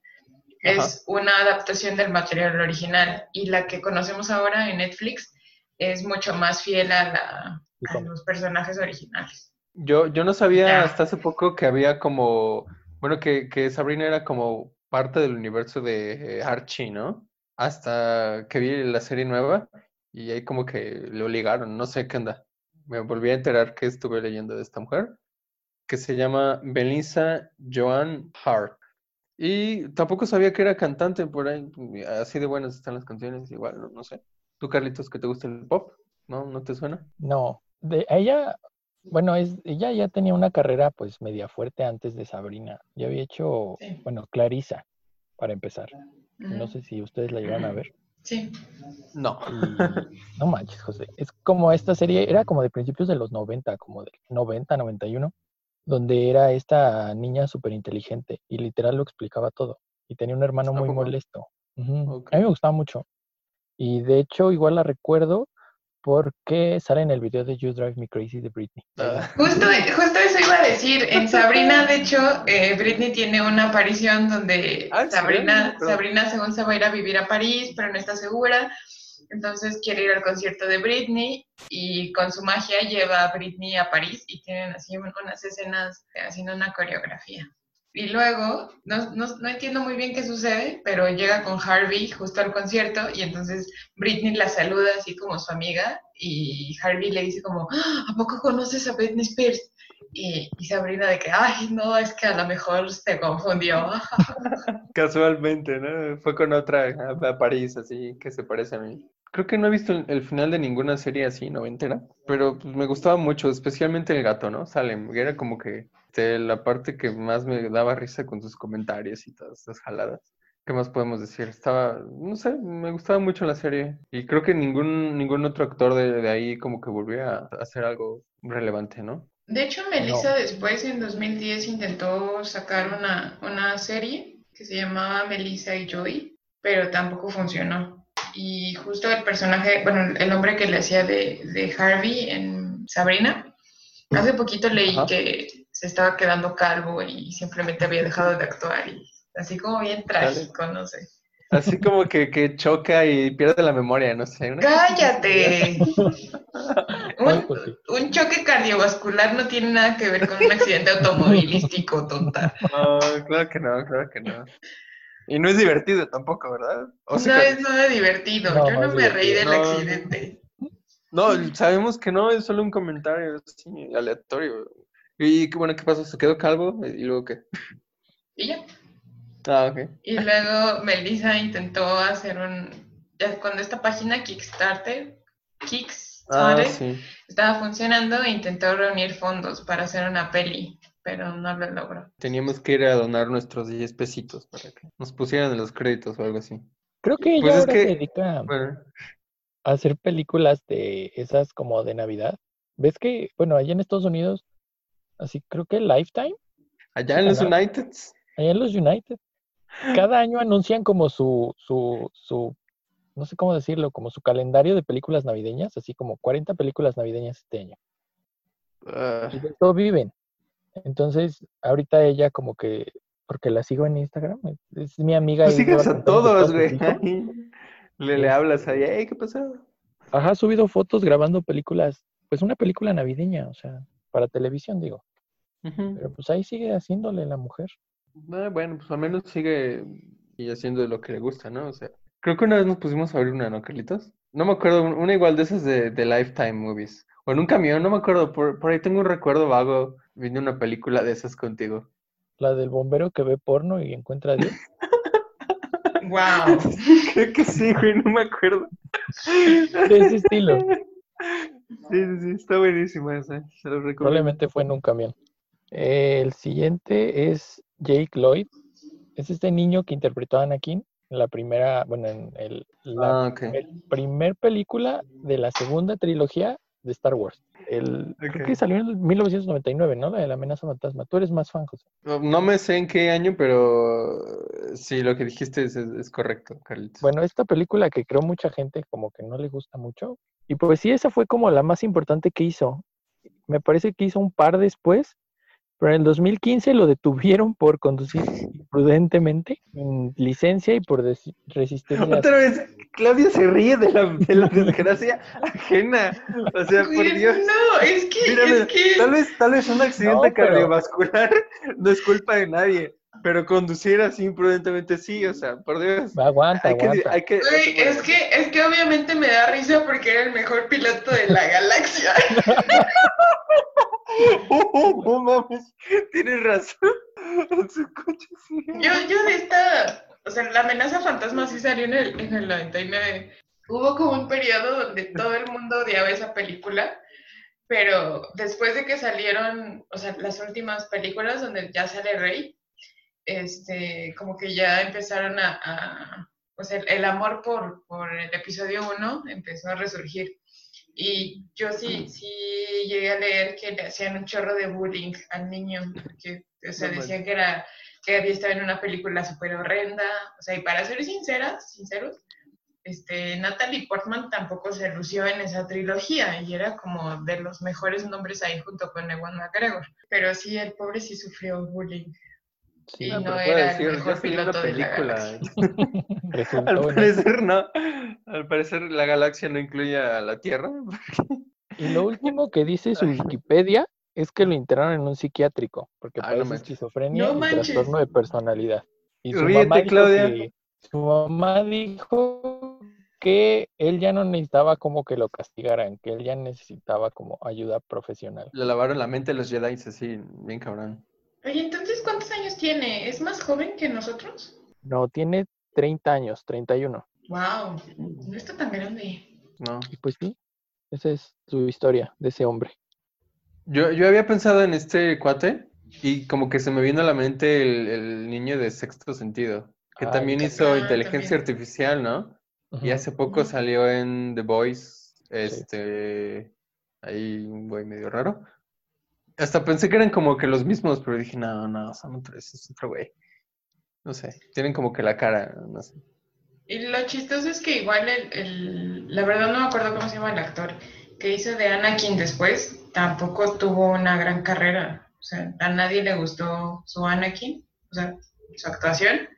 Speaker 1: es una adaptación del material original y la que conocemos ahora en Netflix es mucho más fiel a, los personajes originales.
Speaker 2: Yo, yo no sabía hasta hace poco que había como, bueno, que, que Sabrina era como parte del universo de eh, Archie, ¿no? Hasta que vi la serie nueva y ahí como que le obligaron, no sé qué anda. Me volví a enterar que estuve leyendo de esta mujer que se llama Belisa Joan Hart. Y tampoco sabía que era cantante por ahí, así de buenas están las canciones, igual, no, sé. ¿Tú, Carlitos, que te gusta el pop? ¿No? ¿No te suena?
Speaker 3: No, de ella, bueno, es, ella ya tenía una carrera pues media fuerte antes de Sabrina. Ya había hecho, bueno, Clarisa, para empezar. No sé si ustedes la llevan a ver.
Speaker 1: Sí.
Speaker 2: No.
Speaker 3: no manches, José. Es como esta serie, era como de principios de los 90, como de 90, 91 donde era esta niña súper inteligente y literal lo explicaba todo. Y tenía un hermano muy molesto. A mí me gustaba mucho. Y de hecho, igual la recuerdo porque sale en el video de You Drive Me Crazy de Britney.
Speaker 1: Ah. Justo, justo eso iba a decir. En Sabrina, de hecho, eh, Britney tiene una aparición donde ah, Sabrina, Sabrina, según se va a ir a vivir a París, pero no está segura. Entonces quiere ir al concierto de Britney y con su magia lleva a Britney a París y tienen así unas escenas haciendo una coreografía. Y luego, no, no, entiendo muy bien qué sucede, pero llega con Harvey justo al concierto y entonces Britney la saluda así como su amiga y Harvey le dice como, ah, ¿a poco conoces a Britney Spears? Y, Sabrina de que, ay, no, es que a lo mejor se confundió.
Speaker 2: Casualmente, ¿no? Fue con otra a París, así, que se parece a mí. Creo que no he visto el, final de ninguna serie así noventera, pero pues, me gustaba mucho, especialmente el gato, ¿no? Salem, era como que este, la parte que más me daba risa con sus comentarios y todas esas jaladas. ¿Qué más podemos decir? Estaba, no sé, me gustaba mucho la serie y creo que ningún, ningún otro actor de, ahí como que volvió a hacer algo relevante, ¿no?
Speaker 1: De hecho, Melissa después en 2010 intentó sacar una, una serie que se llamaba Melissa y Joy, pero tampoco funcionó. Y justo el personaje, bueno, el hombre que le hacía de, de Harvey en Sabrina, hace poquito leí que se estaba quedando calvo y simplemente había dejado de actuar y así como bien trágico, no sé.
Speaker 2: Así como que, que, choca y pierde la memoria, no sé.
Speaker 1: ¡Cállate! un, choque cardiovascular no tiene nada que ver con un accidente automovilístico total.
Speaker 2: No, claro que no, claro que no. Y no es divertido tampoco, ¿verdad?
Speaker 1: no es nada divertido. Yo no, me reí del accidente.
Speaker 2: No, sabemos que no, es solo un comentario así, aleatorio. Y qué bueno, ¿qué pasó? ¿Se quedó calvo? ¿Y luego qué?
Speaker 1: Y ya.
Speaker 2: Ah.
Speaker 1: Y luego Melissa intentó hacer un. Cuando esta página Kickstarter, Kickstarter, ah, estaba funcionando, e intentó reunir fondos para hacer una peli, pero no lo logró.
Speaker 2: Teníamos que ir a donar nuestros 10 pesitos para que nos pusieran en los créditos o algo así.
Speaker 3: Creo que ella pues ahora se dedica a hacer películas de esas como de Navidad. ¿Ves que, bueno, allá en Estados Unidos, así creo que Lifetime?
Speaker 2: Allá en los United.
Speaker 3: Allá en los United cada año anuncian como su, su, su, no sé cómo decirlo, como su calendario de películas navideñas, así como 40 películas navideñas este año. Uh. Y de todo viven. Entonces, ahorita ella como que, porque la sigo en Instagram, es mi amiga.
Speaker 2: Tú sigues a todos, güey. Le, le hablas ahí, hey, ¿qué pasó?
Speaker 3: Ajá, ha subido fotos grabando películas, pues una película navideña, o sea, para televisión, digo. Pero pues ahí sigue haciéndole la mujer.
Speaker 2: Ah, bueno, pues al menos sigue y haciendo lo que le gusta, ¿no? O sea, creo que una vez nos pusimos a abrir una, ¿no, Carlitos? No me acuerdo, una igual de esas de, de Lifetime Movies. O en un camión, no me acuerdo, por, por ahí tengo un recuerdo vago viendo una película de esas contigo.
Speaker 3: La del bombero que ve porno y encuentra a Dios.
Speaker 1: wow.
Speaker 2: Creo que sí, güey, no me acuerdo.
Speaker 3: De ese estilo.
Speaker 2: Sí, sí, sí, está buenísima esa, se lo recuerdo.
Speaker 3: Probablemente fue en un camión. El siguiente es Jake Lloyd. Es este niño que interpretó a Anakin en la primera, bueno, en el, la ah, primer película de la segunda trilogía de Star Wars. El, Creo que salió en 1999, ¿no? La de la amenaza fantasma. Tú eres más fan, José.
Speaker 2: No, me sé en qué año, pero sí, lo que dijiste es, correcto, Carlitos.
Speaker 3: Bueno, esta película que creo mucha gente como que no le gusta mucho. Y pues sí, esa fue como la más importante que hizo. Me parece que hizo un par después, pero en el 2015 lo detuvieron por conducir imprudentemente, sin licencia y por resistencia.
Speaker 2: Otra vez, Claudia se ríe de la, de la desgracia ajena. O sea, por Dios.
Speaker 1: No, es que, es que...
Speaker 2: Tal vez, tal vez un accidente cardiovascular no es culpa de nadie. Pero conducir así imprudentemente sí, o sea, por Dios.
Speaker 3: Aguanta, hay
Speaker 2: aguanta.
Speaker 3: Que, hay
Speaker 2: que,
Speaker 1: es, que, es que obviamente me da risa porque era el mejor piloto de la galaxia.
Speaker 2: oh, mames, tienes razón.
Speaker 1: Yo, yo de esta, o sea, la amenaza fantasma sí salió en el, en el 99. Hubo como un periodo donde todo el mundo odiaba esa película, pero después de que salieron, o sea, las últimas películas donde ya sale Rey, este, como que ya empezaron a, a o sea, el, amor por, por el episodio 1 empezó a resurgir. Y yo sí, sí llegué a leer que le hacían un chorro de bullying al niño, porque, o sea, decían que era que había estado en una película súper horrenda, o sea, y para ser sinceras, sinceros, este, Natalie Portman tampoco se lució en esa trilogía y era como de los mejores nombres ahí junto con Ewan McGregor. Pero sí, el pobre sí sufrió bullying. Sí, no, no era el mejor piloto de la película.
Speaker 2: Al parecer no. Al parecer la galaxia no incluye a la Tierra.
Speaker 3: y lo último que dice su Wikipedia es que lo internaron en un psiquiátrico porque ah, padece esquizofrenia y trastorno de personalidad. Y su, mamá Que, su mamá dijo que él ya no necesitaba como que lo castigaran, que él ya necesitaba como ayuda profesional.
Speaker 2: Le lavaron la mente a los Jedi así, bien cabrón.
Speaker 1: Oye, entonces, ¿cuántos años tiene? ¿Es más joven que nosotros?
Speaker 3: No, tiene 30 años, 31.
Speaker 1: Wow, no está tan grande.
Speaker 2: No.
Speaker 3: Y pues sí, esa es su historia de ese hombre.
Speaker 2: Yo, yo había pensado en este cuate y como que se me vino a la mente el, niño de sexto sentido. Que también hizo inteligencia artificial, ¿no? Y hace poco salió en The Voice, este, ahí un güey medio raro. Hasta pensé que eran como que los mismos, pero dije, no, no, son otros, es otro güey. No sé, tienen como que la cara, no sé.
Speaker 1: Y lo chistoso es que igual el, la verdad no me acuerdo cómo se llama el actor que hizo de Anakin después, tampoco tuvo una gran carrera. O sea, a nadie le gustó su Anakin, o sea, su actuación.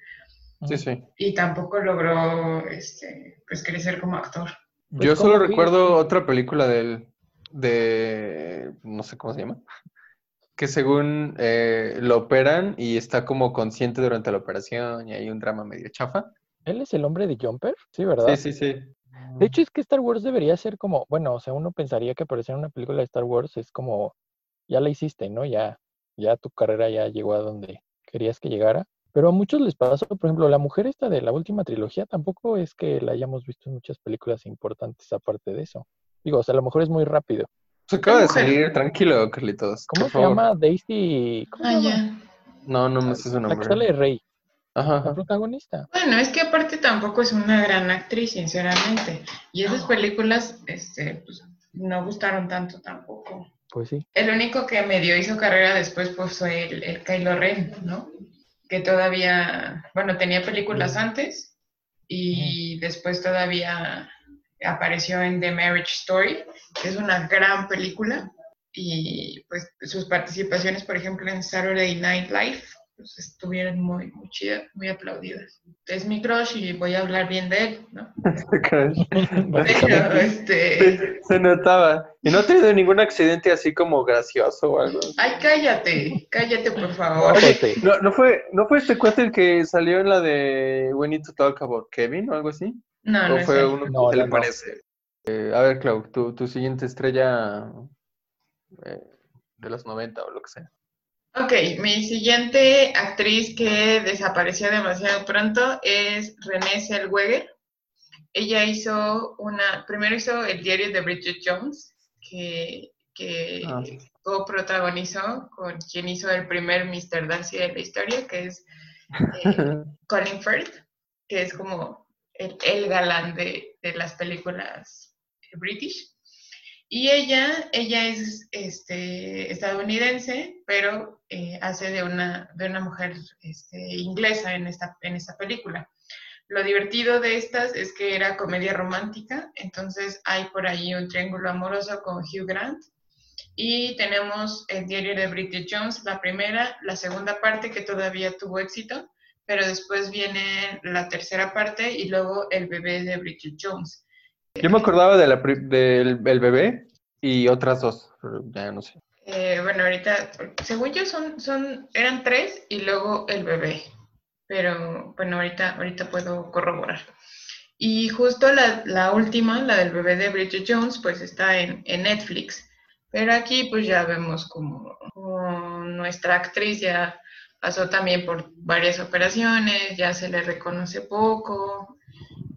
Speaker 2: Sí, sí.
Speaker 1: Y tampoco logró este, pues, crecer como actor.
Speaker 2: Yo pues, solo recuerdo otra película del, de, no sé cómo se llama, que según eh, lo operan y está como consciente durante la operación y hay un drama medio chafa.
Speaker 3: ¿Él es el hombre de Jumper? Sí, ¿verdad?
Speaker 2: Sí, sí, sí.
Speaker 3: De hecho, es que Star Wars debería ser como, bueno, o sea, uno pensaría que aparecer en una película de Star Wars es como, ya la hiciste, ¿no? Ya, ya tu carrera ya llegó a donde querías que llegara. Pero a muchos les pasó, por ejemplo, la mujer esta de la última trilogía tampoco es que la hayamos visto en muchas películas importantes aparte de eso. Digo, o sea, a lo mejor es muy rápido.
Speaker 2: Se acaba de salir, tranquilo, Carlitos.
Speaker 3: ¿Cómo se llama Daisy? ¿Cómo
Speaker 1: ah, ya.
Speaker 2: No, no me sé su nombre.
Speaker 3: La que sale de Rey.
Speaker 2: Ajá,
Speaker 3: La protagonista.
Speaker 1: Bueno, es que aparte tampoco es una gran actriz, sinceramente. Y esas películas, este, pues, no gustaron tanto tampoco.
Speaker 3: Pues sí.
Speaker 1: El único que medio hizo carrera después pues, fue el, el Kylo Ren, ¿no? Que todavía, bueno, tenía películas antes y después todavía apareció en The Marriage Story, que es una gran película. Y pues sus participaciones, por ejemplo, en Saturday Night Live, pues estuvieron muy, muy chidas, muy aplaudidas. Es mi crush y voy a hablar bien de él, ¿no? este...
Speaker 2: Se notaba. ¿Y no ha tenido ningún accidente así como gracioso o algo?
Speaker 1: Ay, cállate, cállate, por favor.
Speaker 2: ¿No, no, fue, ¿No fue este cuate el que salió en la de We Need to Talk About Kevin o algo así?
Speaker 1: No, no
Speaker 2: fue uno no, le parece? Eh, a ver, Clau, tu, tu siguiente estrella eh, de los 90 o lo que sea.
Speaker 1: Ok, mi siguiente actriz que desapareció demasiado pronto es Renée Zellweger. Ella hizo una, primero hizo el diario de Bridget Jones, que, que ah. protagonizó con quien hizo el primer Mr. Darcy de la historia, que es eh, Colin Firth, que es como el, galán de, de las películas british. Y ella, ella es este, estadounidense, pero eh, hace de una, de una mujer este, inglesa en esta, en esta película. Lo divertido de estas es que era comedia romántica, entonces hay por ahí un triángulo amoroso con Hugh Grant. Y tenemos el diario de Bridget Jones, la primera, la segunda parte que todavía tuvo éxito, pero después viene la tercera parte y luego el bebé de Bridget Jones.
Speaker 2: Yo me acordaba de del bebé y otras dos, pero ya no sé.
Speaker 1: Eh, bueno, ahorita, según yo, son, son, eran tres y luego el bebé. Pero bueno, ahorita, ahorita puedo corroborar. Y justo la, la última, la del bebé de Bridget Jones, pues está en, en Netflix. Pero aquí pues ya vemos como, nuestra actriz ya pasó también por varias operaciones, ya se le reconoce poco,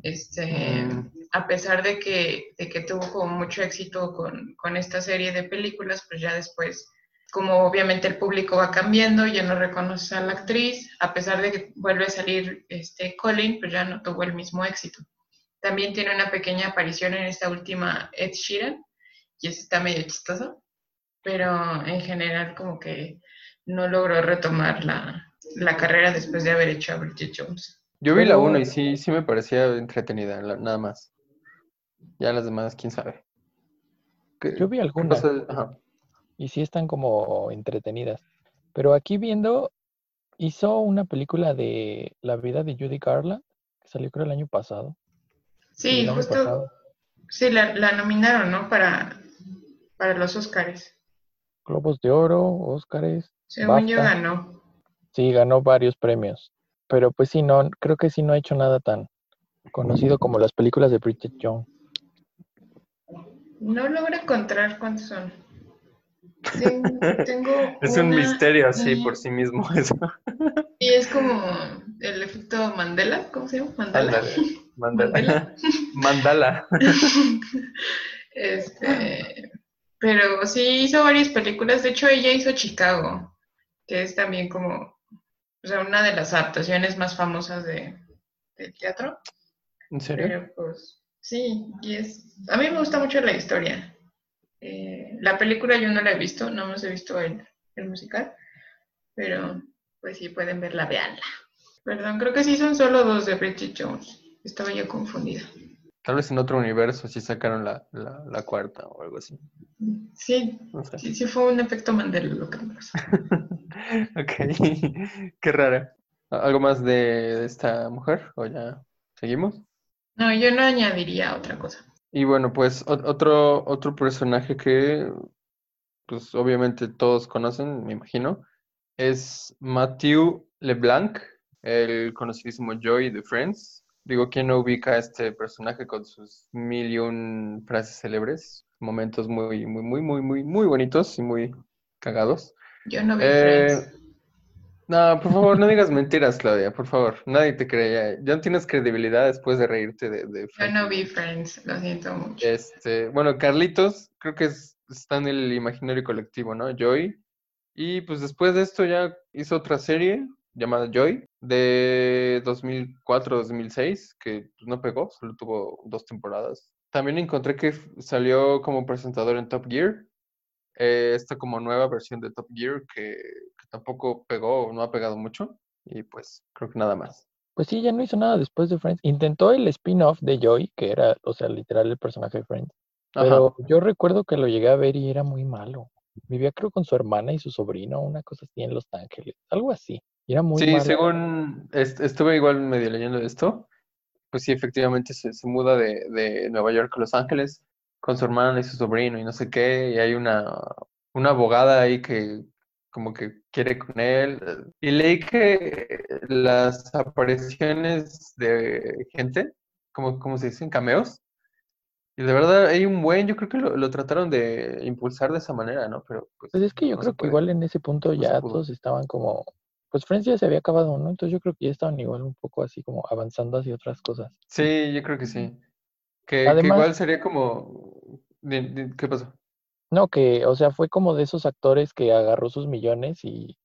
Speaker 1: este, mm a pesar de que, de que tuvo como mucho éxito con, con, esta serie de películas, pues ya después, como obviamente el público va cambiando, ya no reconoce a la actriz, a pesar de que vuelve a salir este Colin, pues ya no tuvo el mismo éxito. También tiene una pequeña aparición en esta última Ed Sheeran, y eso está medio chistoso, pero en general como que no logró retomar la, la carrera después de haber hecho a Bridget Jones.
Speaker 2: Yo vi la 1 y sí, sí me parecía entretenida, nada más. Ya las demás, quién sabe.
Speaker 3: Yo vi algunas. Y sí están como entretenidas. Pero aquí viendo, hizo una película de la vida de Judy Garland, que salió creo el año pasado.
Speaker 1: Sí, justo. Sí, la, nominaron, ¿no? Para, para los Oscars.
Speaker 3: Globos de Oro, Oscars.
Speaker 1: Según yo ganó.
Speaker 3: Sí, ganó varios premios. Pero pues sí, no, creo que sí no ha hecho nada tan conocido como las películas de Bridget Jones.
Speaker 1: No logro encontrar cuántos son. Tengo,
Speaker 2: es un misterio así por sí mismo eso.
Speaker 1: Y es como el efecto Mandela, ¿cómo se llama? Mandala.
Speaker 2: Mandala. Mandala.
Speaker 1: este, pero sí hizo varias películas. De hecho, ella hizo Chicago, que es también como o sea, una de las adaptaciones más famosas de, teatro.
Speaker 2: ¿En serio?
Speaker 1: Pero pues sí, y es, a mí me gusta mucho la historia. Eh, la película yo no la he visto, no hemos he visto el, el musical, pero pues sí pueden verla, veanla. Perdón, creo que sí son solo dos de Bridget Jones. Estaba yo confundida.
Speaker 2: Tal vez en otro universo sí sacaron la, la, cuarta o algo así.
Speaker 1: Sí, sí, sí fue un efecto Mandela lo que me pasó.
Speaker 2: ok, qué rara. ¿Algo más de esta mujer o ya seguimos?
Speaker 1: No, yo no añadiría otra cosa.
Speaker 2: Y bueno, pues otro, otro personaje que pues obviamente todos conocen, me imagino, es Matthew LeBlanc, el conocidísimo Joey de Friends. Digo, ¿quién no ubica a este personaje con sus mil y un frases célebres? Momentos muy, muy, muy, muy, muy, muy bonitos y muy cagados.
Speaker 1: Yo no vi eh, Friends.
Speaker 2: No, por favor, no digas mentiras, Claudia, por favor. Nadie te cree. Ya, no tienes credibilidad después de reírte de, de
Speaker 1: Friends. Yo no vi Friends, lo siento mucho.
Speaker 2: Este, bueno, Carlitos, creo que está en el imaginario colectivo, ¿no? Joy. Y pues después de esto ya hizo otra serie llamada Joy de 2004-2006, que pues, no pegó, solo tuvo dos temporadas. También encontré que salió como presentador en Top Gear, eh, esta como nueva versión de Top Gear que, tampoco pegó, no ha pegado mucho, y pues creo que nada más.
Speaker 3: Pues sí, ya no hizo nada después de Friends. Intentó el spin-off de Joy, que era, o sea, literal el personaje de Friends. Pero yo recuerdo que lo llegué a ver y era muy malo. Vivía creo con su hermana y su sobrino, una cosa así en Los Ángeles, algo así muy
Speaker 2: sí, según estuve igual medio leyendo esto, pues sí, efectivamente se, muda de, Nueva York a Los Ángeles con su hermana y su sobrino y no sé qué, y hay una, una abogada ahí que como que quiere con él. Y leí que las apariciones de gente, como, como se dicen, cameos, y de verdad hay un buen, yo creo que lo, trataron de impulsar de esa manera, ¿no? Pero
Speaker 3: pues, pues es que yo creo que igual en ese punto ya todos estaban como pues Friends ya se había acabado, ¿no? Entonces yo creo que ya estaban igual un poco así como avanzando hacia otras cosas.
Speaker 2: Sí, yo creo que sí. Que, igual sería como... ¿Qué pasó?
Speaker 3: No, que, o sea, fue como de esos actores que agarró sus millones y,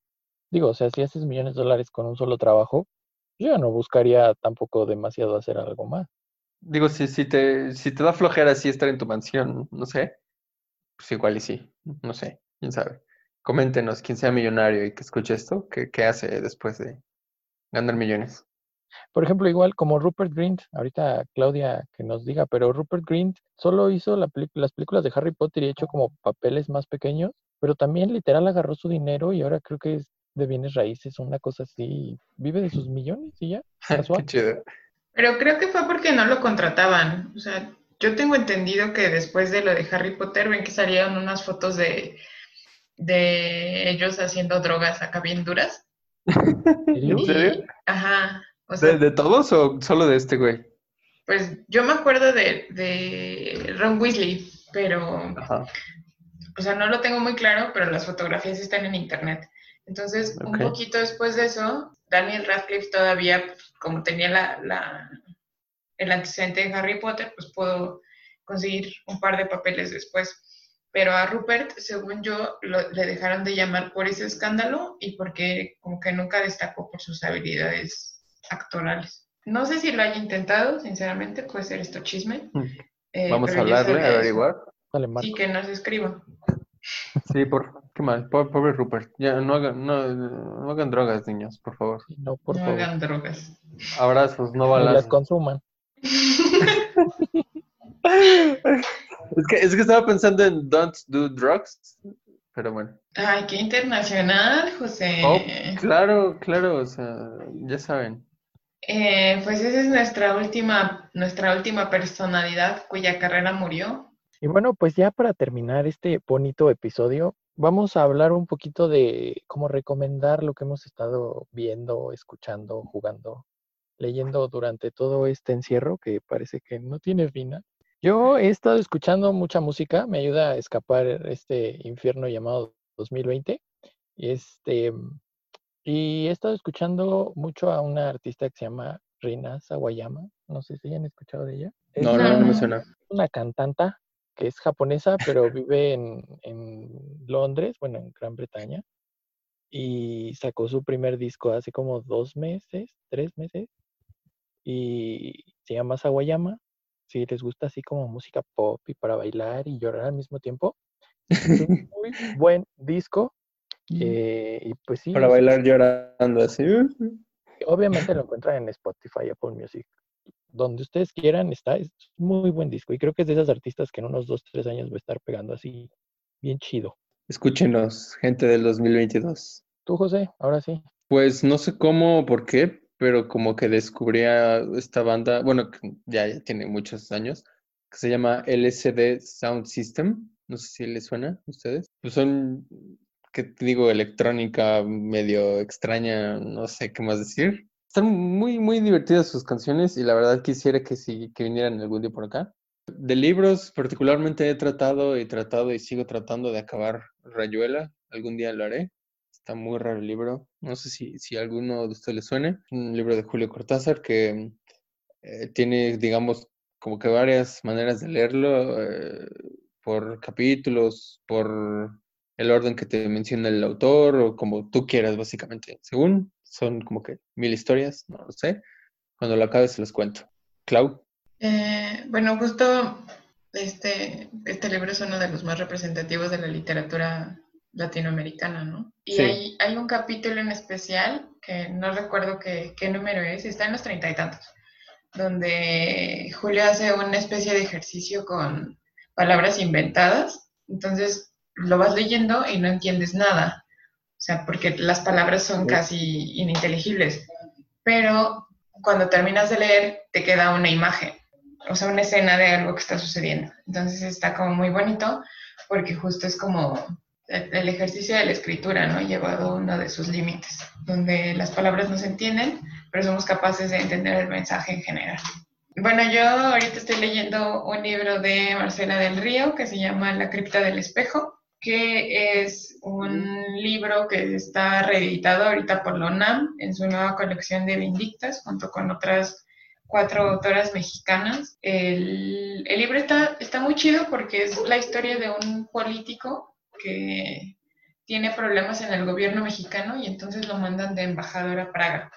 Speaker 3: digo, o sea, si haces millones de dólares con un solo trabajo, yo ya no buscaría tampoco demasiado hacer algo más.
Speaker 2: Digo, si, si, te, si te da flojera así estar en tu mansión, no sé, pues igual y sí, no sé, quién sabe. Coméntenos, quien sea millonario y que escuche esto, ¿qué, hace después de ganar millones?
Speaker 3: Por ejemplo, igual como Rupert Grint, ahorita Claudia que nos diga, pero Rupert Grint solo hizo la las películas de Harry Potter y hecho como papeles más pequeños, pero también literal agarró su dinero y ahora creo que es de bienes raíces, una cosa así, vive de sus millones y ya.
Speaker 2: Qué chido.
Speaker 1: Pero creo que fue porque no lo contrataban. O sea, yo tengo entendido que después de lo de Harry Potter ven que salieron unas fotos de de ellos haciendo drogas acá bien duras.
Speaker 2: ¿En serio?
Speaker 1: Ajá.
Speaker 2: ¿De, todos o solo de este güey?
Speaker 1: Pues yo me acuerdo de, Ron Weasley, pero, o sea, no lo tengo muy claro, pero las fotografías están en internet. Entonces, un poquito después de eso, Daniel Radcliffe todavía, como tenía la, la, el antecedente de Harry Potter, pues pudo conseguir un par de papeles después pero a Rupert, según yo, le dejaron de llamar por ese escándalo y porque como que nunca destacó por sus habilidades actorales. No sé si lo haya intentado, sinceramente, puede ser esto chisme.
Speaker 2: Mm. Eh, Vamos a hablarle, a averiguar.
Speaker 1: Y que nos escriba.
Speaker 2: Sí, por qué mal, pobre, Rupert. Ya no hagan, no, hagan drogas, niños, por favor.
Speaker 3: No, por
Speaker 1: no hagan drogas.
Speaker 2: Abrazos, no balas.
Speaker 3: las consuman.
Speaker 2: Es que, es que estaba pensando en Don't Do Drugs, pero bueno.
Speaker 1: Ay, qué internacional, José.
Speaker 2: Oh, claro, claro, o sea, ya saben.
Speaker 1: Eh, pues esa es nuestra última, nuestra última personalidad cuya carrera murió.
Speaker 3: Y bueno, pues ya para terminar este bonito episodio, vamos a hablar un poquito de cómo recomendar lo que hemos estado viendo, escuchando, jugando, leyendo durante todo este encierro que parece que no tiene fin. Yo he estado escuchando mucha música, me ayuda a escapar este infierno llamado 2020. Este, y he estado escuchando mucho a una artista que se llama Rina Sawayama. No sé si hayan escuchado de ella.
Speaker 2: no, no, no me suena.
Speaker 3: Una cantanta que es japonesa, pero vive en, en Londres, bueno, en Gran Bretaña. y sacó su primer disco hace como dos meses, tres meses, y se llama Sawayama. Si les gusta así como música pop y para bailar y llorar al mismo tiempo, es un muy buen disco. Eh, y pues sí.
Speaker 2: Para bailar llorando así.
Speaker 3: Obviamente lo encuentran en Spotify, Apple Music. Donde ustedes quieran, está. Es muy buen disco. Y creo que es de esas artistas que en unos dos, tres años va a estar pegando así bien chido.
Speaker 2: Escúchenos, gente del 2022.
Speaker 3: Tú, José, ahora sí.
Speaker 2: Pues no sé cómo o por qué, pero como que descubría esta banda, bueno, ya, ya tiene muchos años, que se llama LSD Sound System. No sé si les suena a ustedes. Pues son, ¿qué te digo? Electrónica medio extraña, no sé qué más decir. Están muy, muy divertidas sus canciones y la verdad quisiera que, sí, que vinieran algún día por acá. De libros, particularmente he tratado y tratado y sigo tratando de acabar Rayuela. Algún día lo haré. Está muy raro el libro. No sé si, si a alguno de ustedes le suene. Un libro de Julio Cortázar que eh, tiene, digamos, como que varias maneras de leerlo, eh, por capítulos, por el orden que te menciona el autor, o como tú quieras, básicamente. Según, son como que mil historias, no lo sé. Cuando lo acabe se los cuento. Clau.
Speaker 1: Eh, bueno, justo este, este libro es uno de los más representativos de la literatura latinoamericana, ¿no? Y hay, hay, un capítulo en especial, que no recuerdo qué, qué número es, está en los treinta y tantos, donde Julio hace una especie de ejercicio con palabras inventadas, entonces lo vas leyendo y no entiendes nada, o sea, porque las palabras son casi ininteligibles, pero cuando terminas de leer te queda una imagen, o sea, una escena de algo que está sucediendo, entonces está como muy bonito porque justo es como el ejercicio de la escritura, ¿no? Llevado a uno de sus límites, donde las palabras no se entienden, pero somos capaces de entender el mensaje en general. Bueno, yo ahorita estoy leyendo un libro de Marcela del Río que se llama La cripta del espejo, que es un libro que está reeditado ahorita por la UNAM en su nueva colección de Vindictas, junto con otras cuatro autoras mexicanas. El, el libro está, está muy chido porque es la historia de un político que tiene problemas en el gobierno mexicano y entonces lo mandan de embajador a Praga.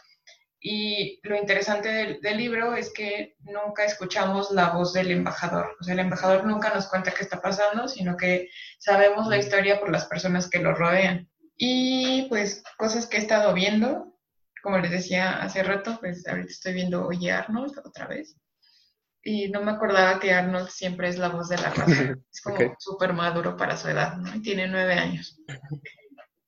Speaker 1: Y lo interesante del, libro es que nunca escuchamos la voz del embajador. O sea, el embajador nunca nos cuenta qué está pasando, sino que sabemos la historia por las personas que lo rodean. Y pues cosas que he estado viendo, como les decía hace rato, pues ahorita estoy viendo Oye Arnold otra vez y no me acordaba que Arnold siempre es la voz de la raza. Es como súper maduro para su edad, ¿no? Y tiene nueve años.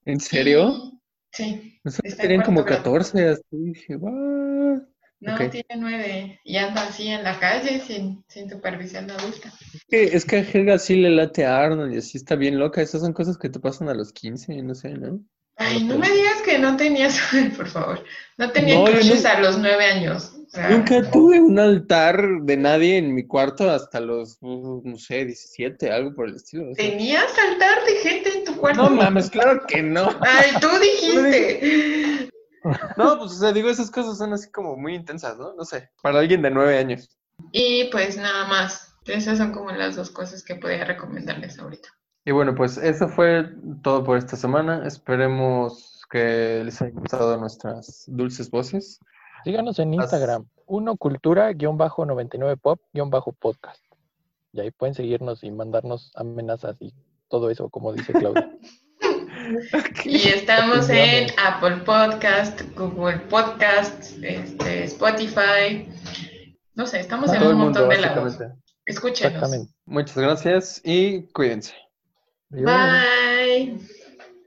Speaker 2: ¿En serio?
Speaker 1: sí.
Speaker 2: Nosotros tenían como 14, así dije,
Speaker 1: No, tiene nueve. Y anda así en la calle sin, sin supervisión adulta.
Speaker 2: Es que, a Helga sí le late a Arnold y así está bien loca. Esas son cosas que te pasan a los 15, no sé, ¿no?
Speaker 1: Ay, no me digas que no tenías, por favor. No tenía no, a los nueve años.
Speaker 2: Nunca tuve un altar de nadie en mi cuarto hasta los, uh, no sé, 17, algo por el estilo.
Speaker 1: ¿Tenías altar de gente en tu cuarto?
Speaker 2: No mames, claro que no.
Speaker 1: Ay, tú dijiste.
Speaker 2: No, pues, o sea, digo, esas cosas son así como muy intensas, ¿no? No sé, para alguien de nueve años.
Speaker 1: Y pues nada más. Esas son como las dos cosas que podía recomendarles ahorita.
Speaker 2: Y bueno, pues eso fue todo por esta semana. Esperemos que les haya gustado nuestras dulces voces.
Speaker 3: Síganos en Instagram, unocultura-99pop-podcast. Y ahí pueden seguirnos y mandarnos amenazas y todo eso, como dice Claudia.
Speaker 1: Y estamos en Apple Podcast, Google Podcast, este, Spotify. No sé, estamos en un montón de lados. Escúchenos.
Speaker 2: Muchas gracias y cuídense. Bye.
Speaker 1: Bye.